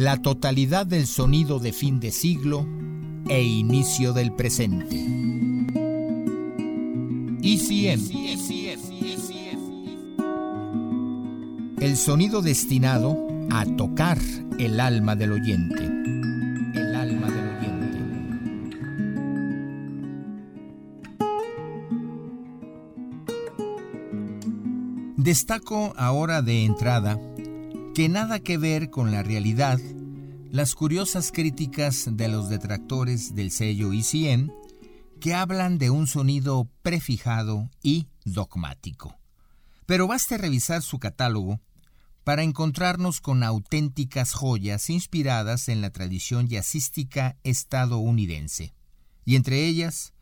La totalidad del sonido de fin de siglo e inicio del presente. ECM. El sonido destinado a tocar el alma del oyente. El alma del Destaco ahora de entrada que nada que ver con la realidad las curiosas críticas de los detractores del sello ECM que hablan de un sonido prefijado y dogmático. Pero baste revisar su catálogo para encontrarnos con auténticas joyas inspiradas en la tradición jazzística estadounidense, y entre ellas,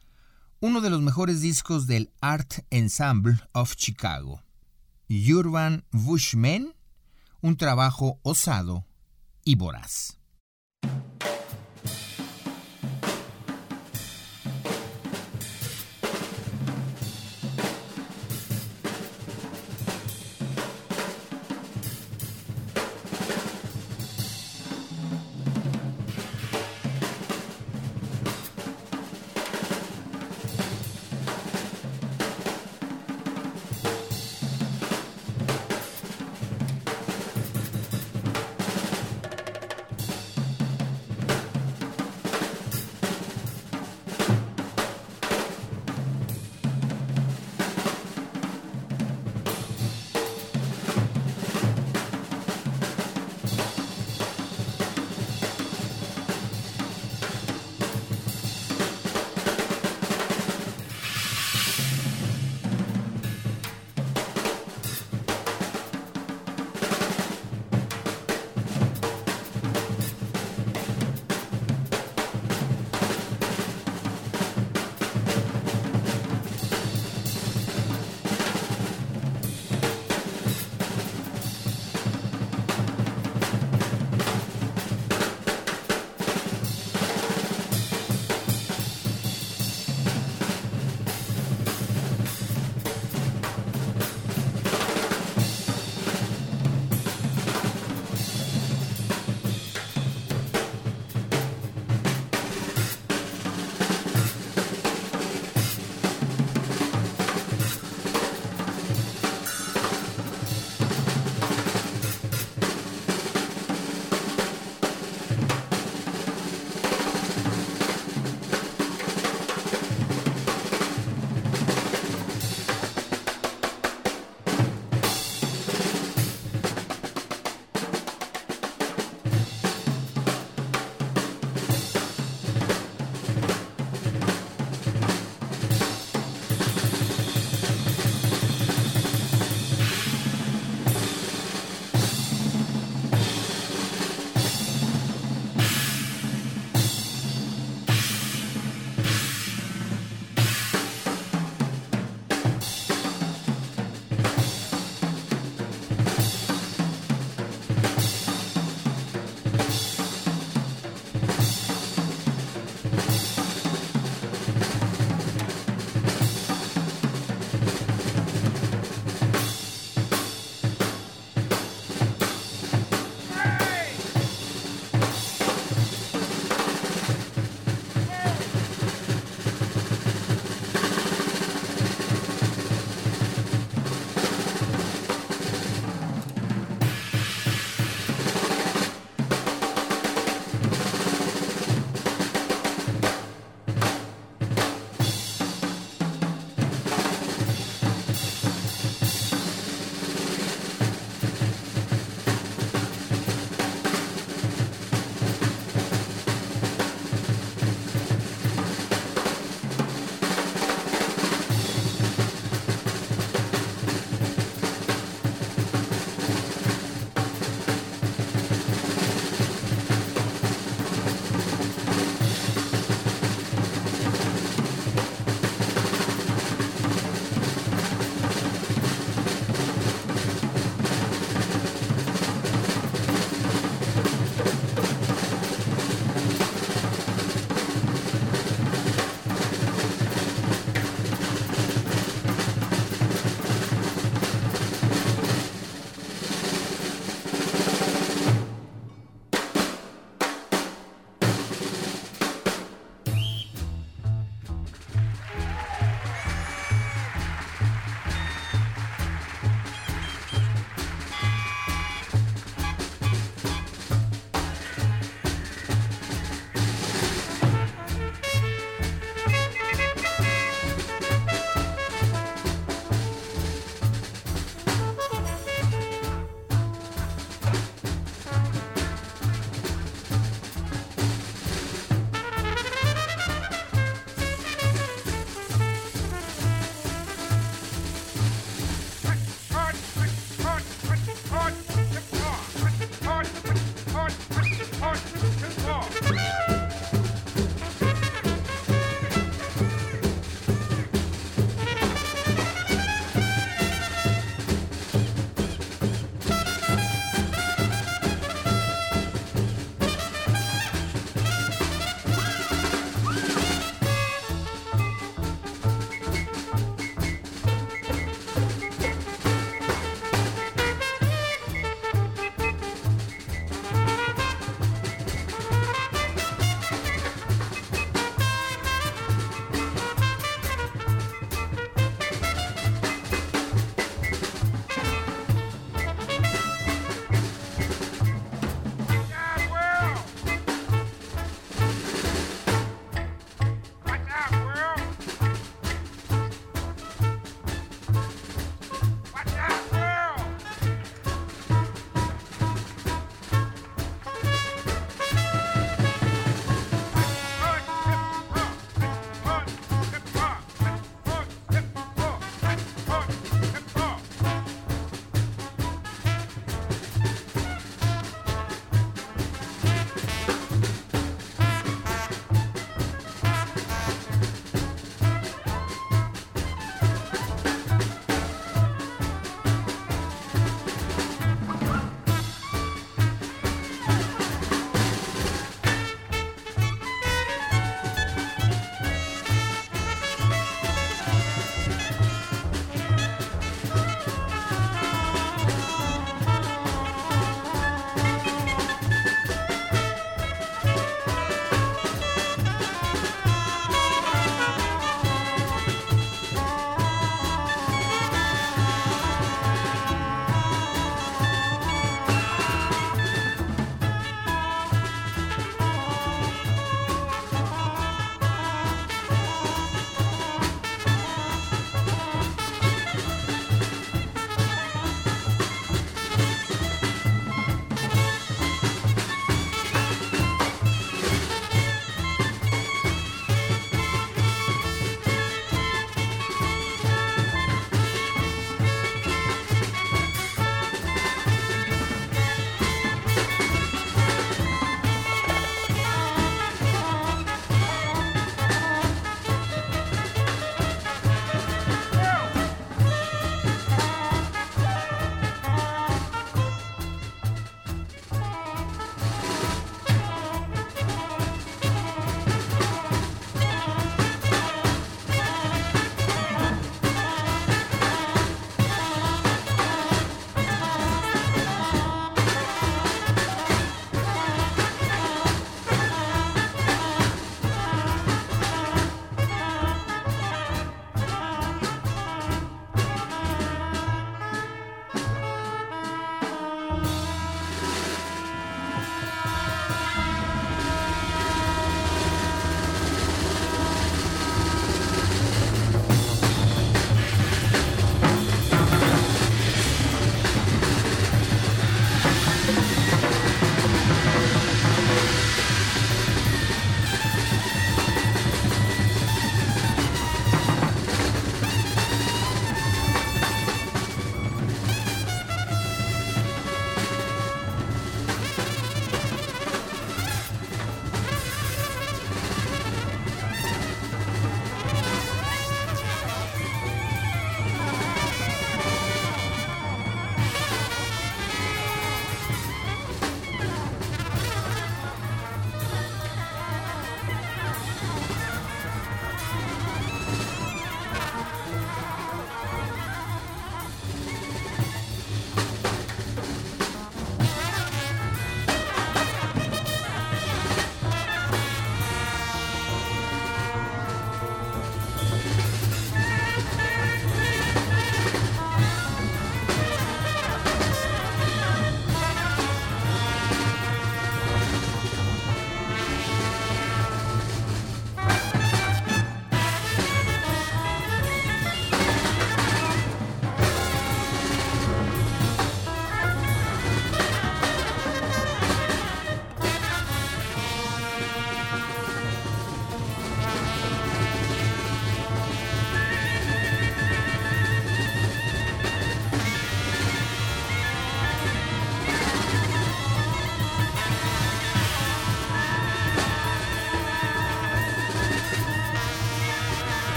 uno de los mejores discos del Art Ensemble of Chicago, Urban Bushmen, un trabajo osado y voraz.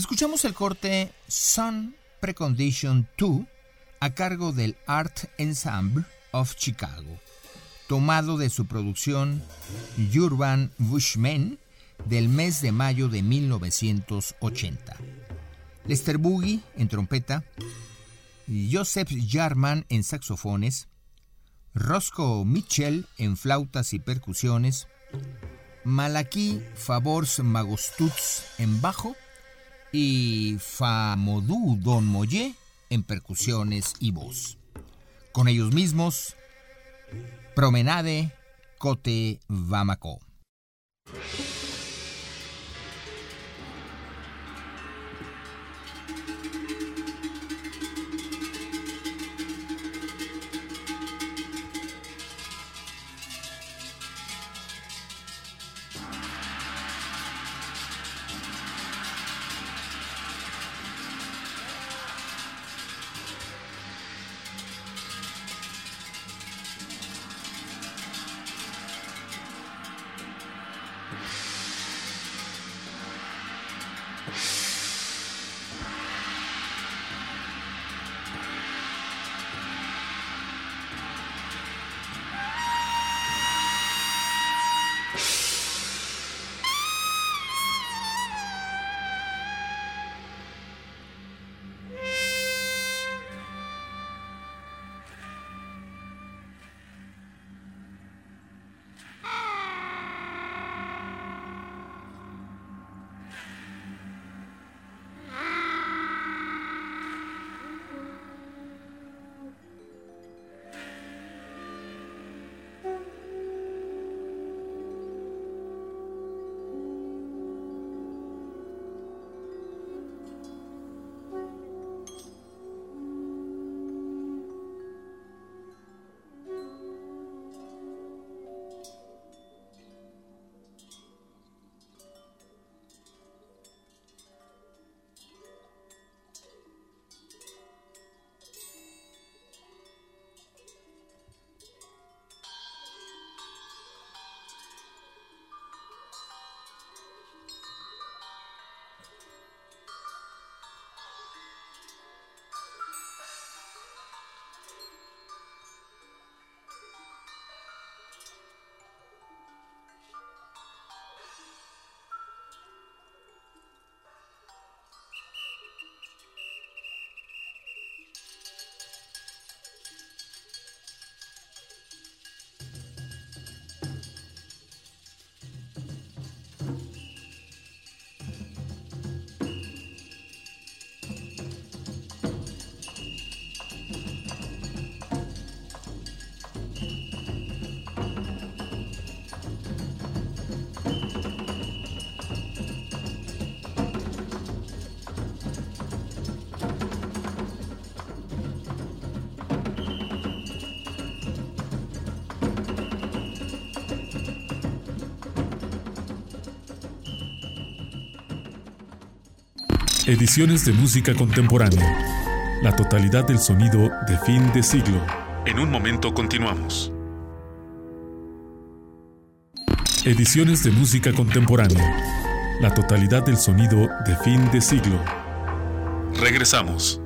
Escuchamos el corte Sun Precondition 2 a cargo del Art Ensemble of Chicago, tomado de su producción Urban Bushmen del mes de mayo de 1980. Lester Boogie en trompeta, Joseph Jarman en saxofones, Roscoe Mitchell en flautas y percusiones, Malaki Favors Magostuts en bajo y Famodou Don Moye en percusiones y voz. Con ellos mismos, Promenade Cote Vamaco. Ediciones de música contemporánea. La totalidad del sonido de fin de siglo. En un momento continuamos. Ediciones de música contemporánea. La totalidad del sonido de fin de siglo. Regresamos.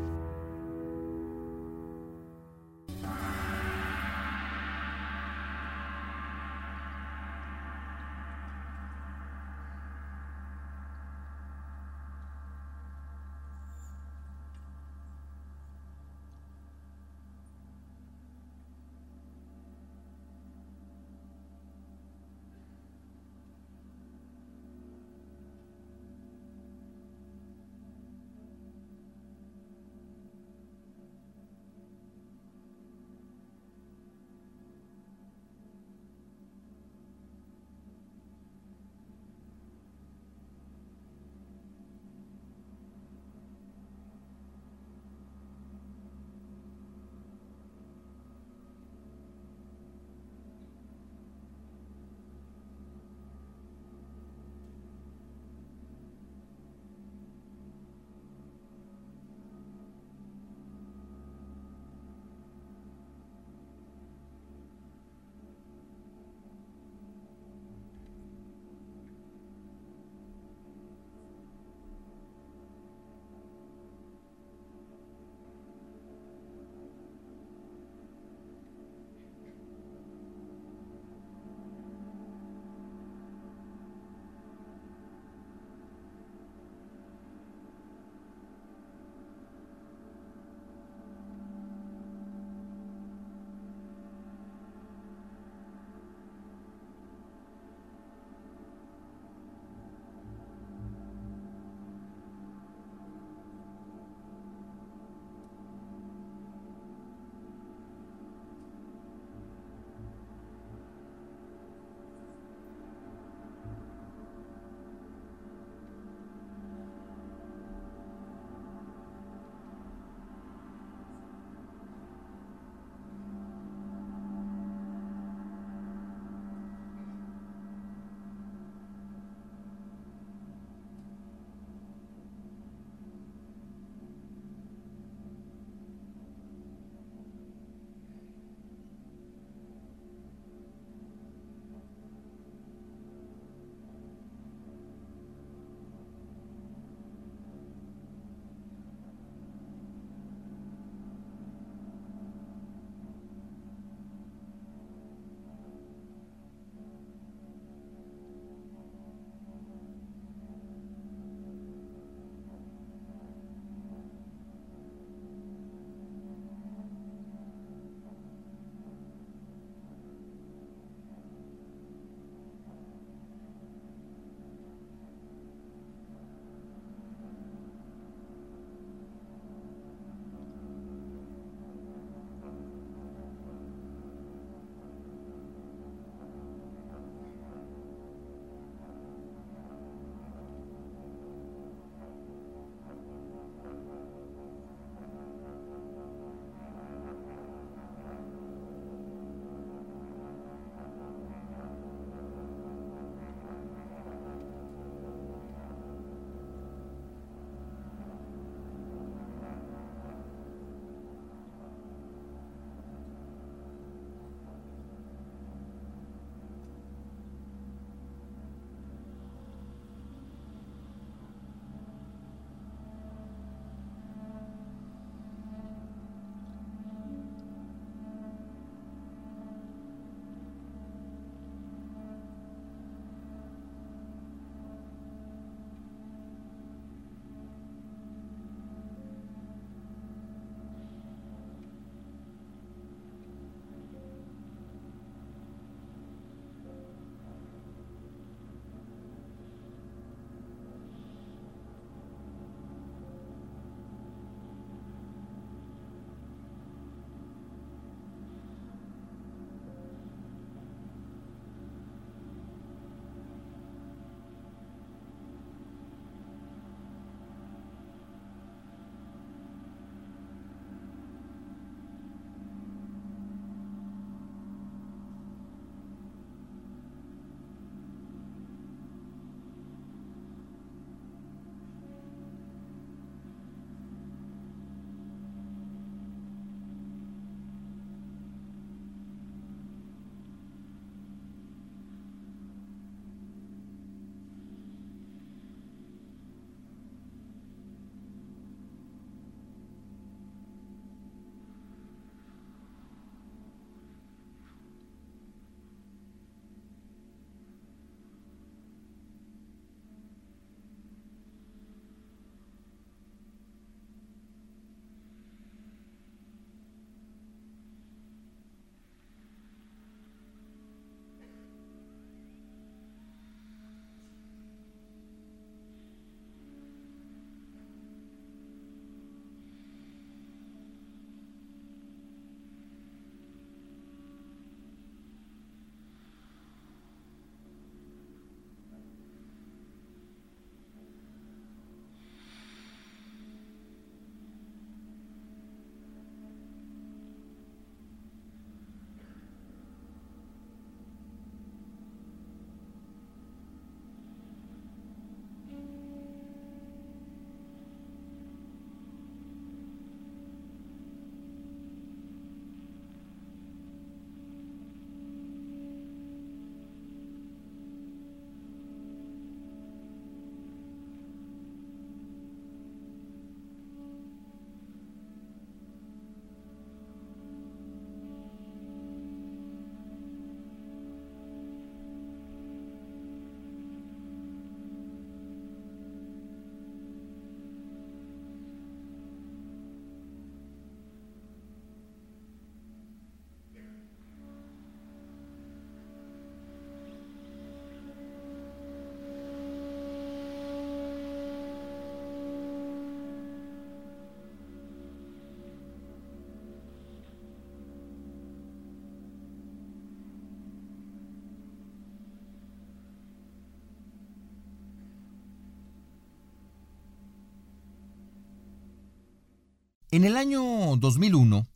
En el año 2001,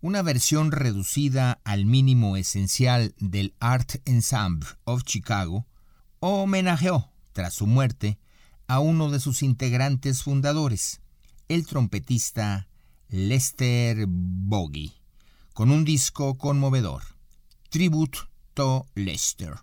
una versión reducida al mínimo esencial del Art Ensemble of Chicago homenajeó, tras su muerte, a uno de sus integrantes fundadores, el trompetista Lester Boggy, con un disco conmovedor, Tribute to Lester.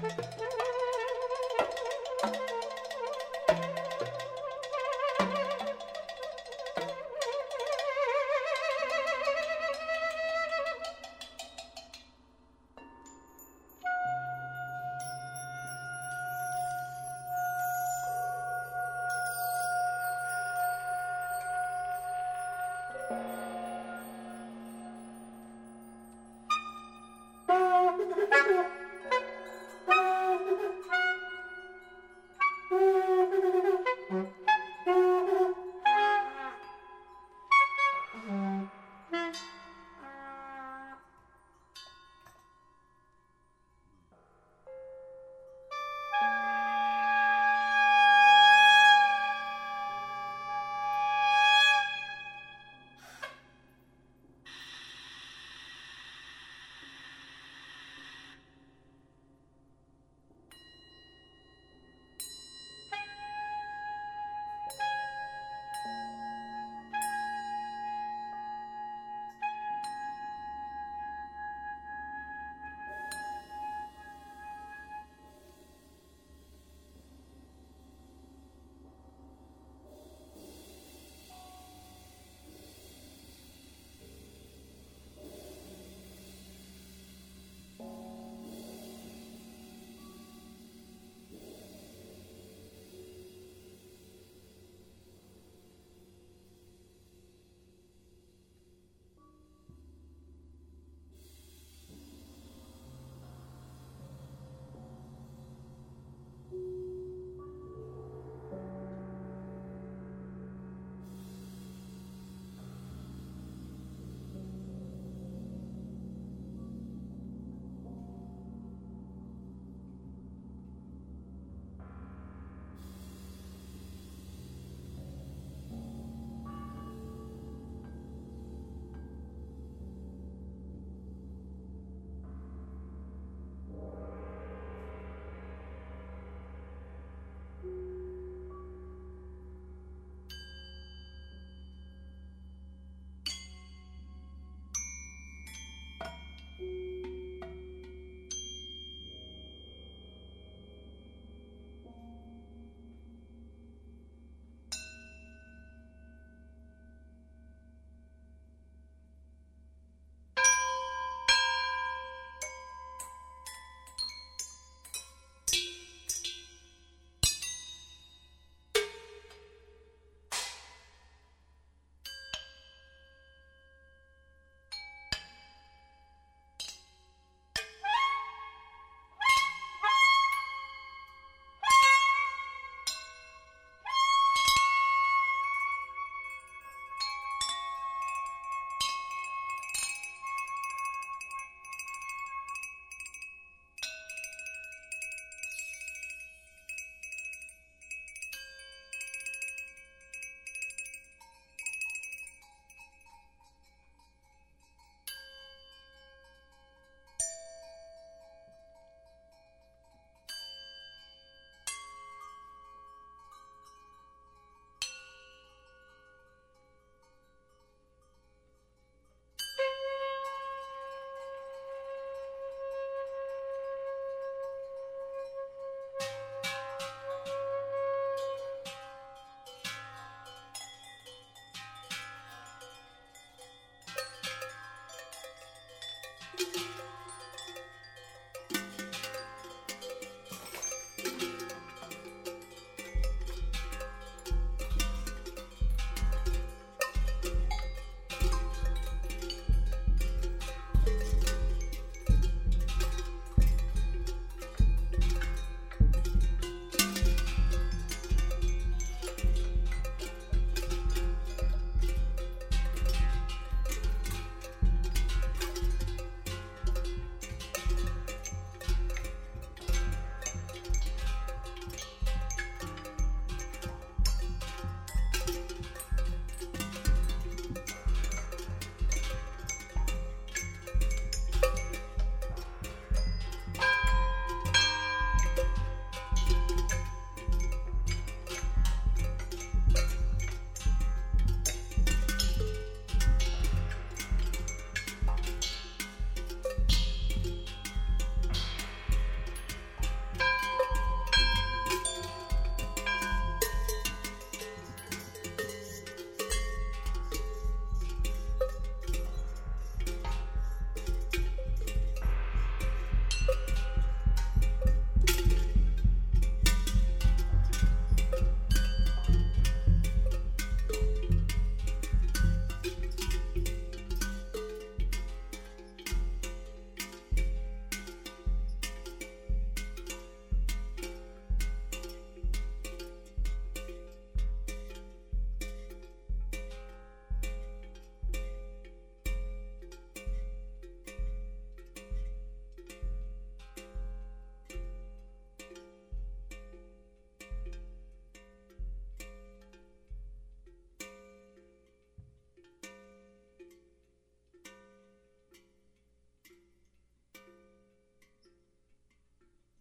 Thank you.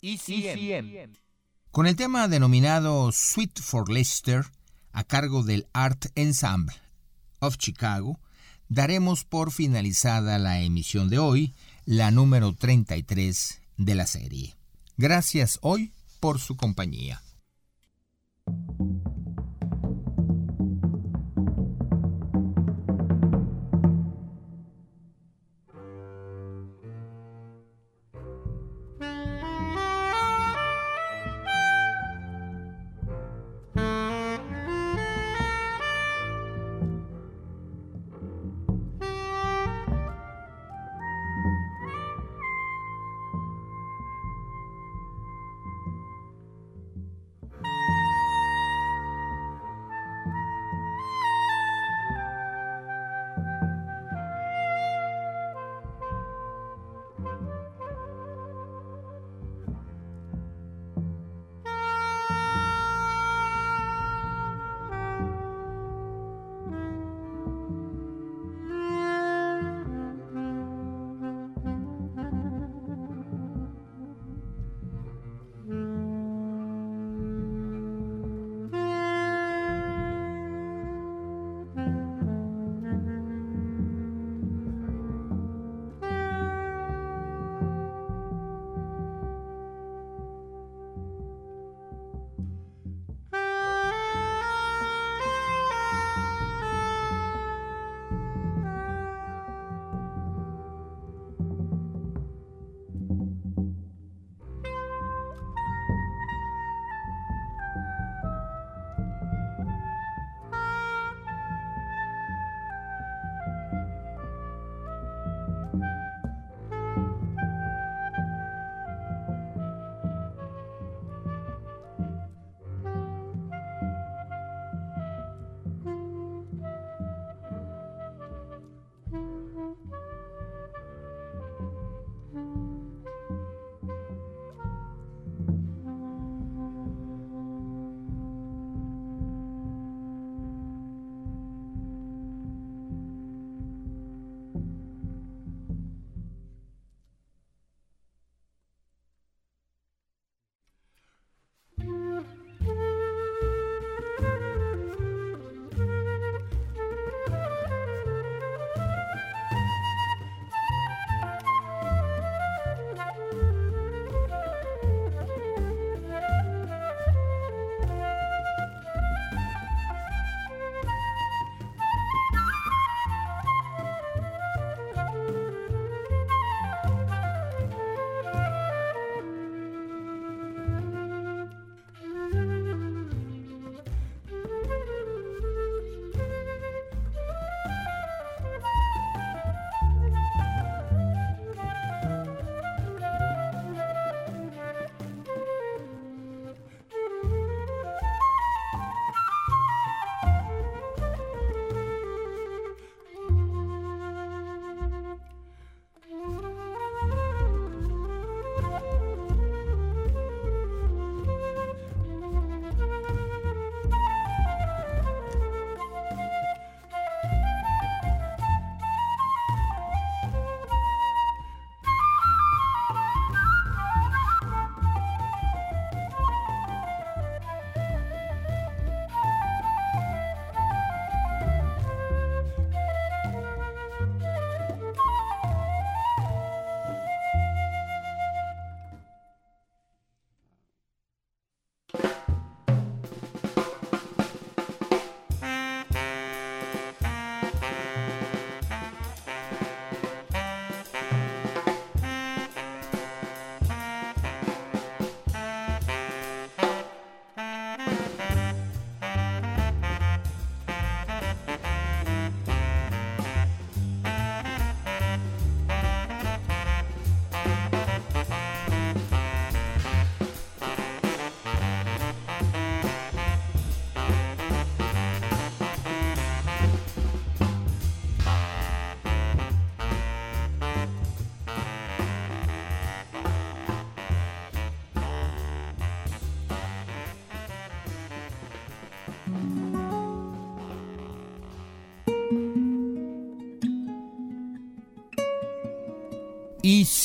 ECM. Con el tema denominado Suite for Leicester, a cargo del Art Ensemble of Chicago, daremos por finalizada la emisión de hoy, la número 33 de la serie. Gracias hoy por su compañía.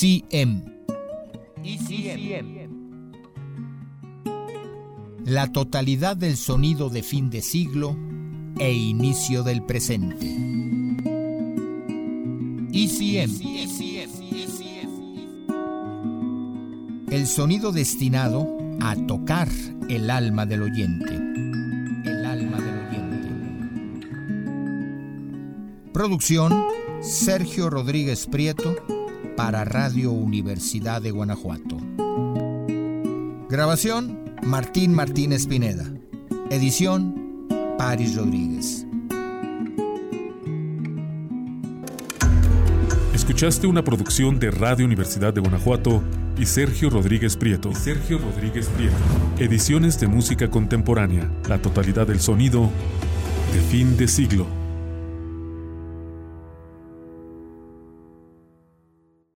ECM. ECM. La totalidad del sonido de fin de siglo e inicio del presente. ECM. El sonido destinado a tocar el alma del oyente. El alma del oyente. Producción Sergio Rodríguez Prieto para Radio Universidad de Guanajuato. Grabación Martín Martínez Pineda. Edición Paris Rodríguez. Escuchaste una producción de Radio Universidad de Guanajuato y Sergio Rodríguez Prieto. Sergio Rodríguez Prieto. Ediciones de música contemporánea. La totalidad del sonido de fin de siglo.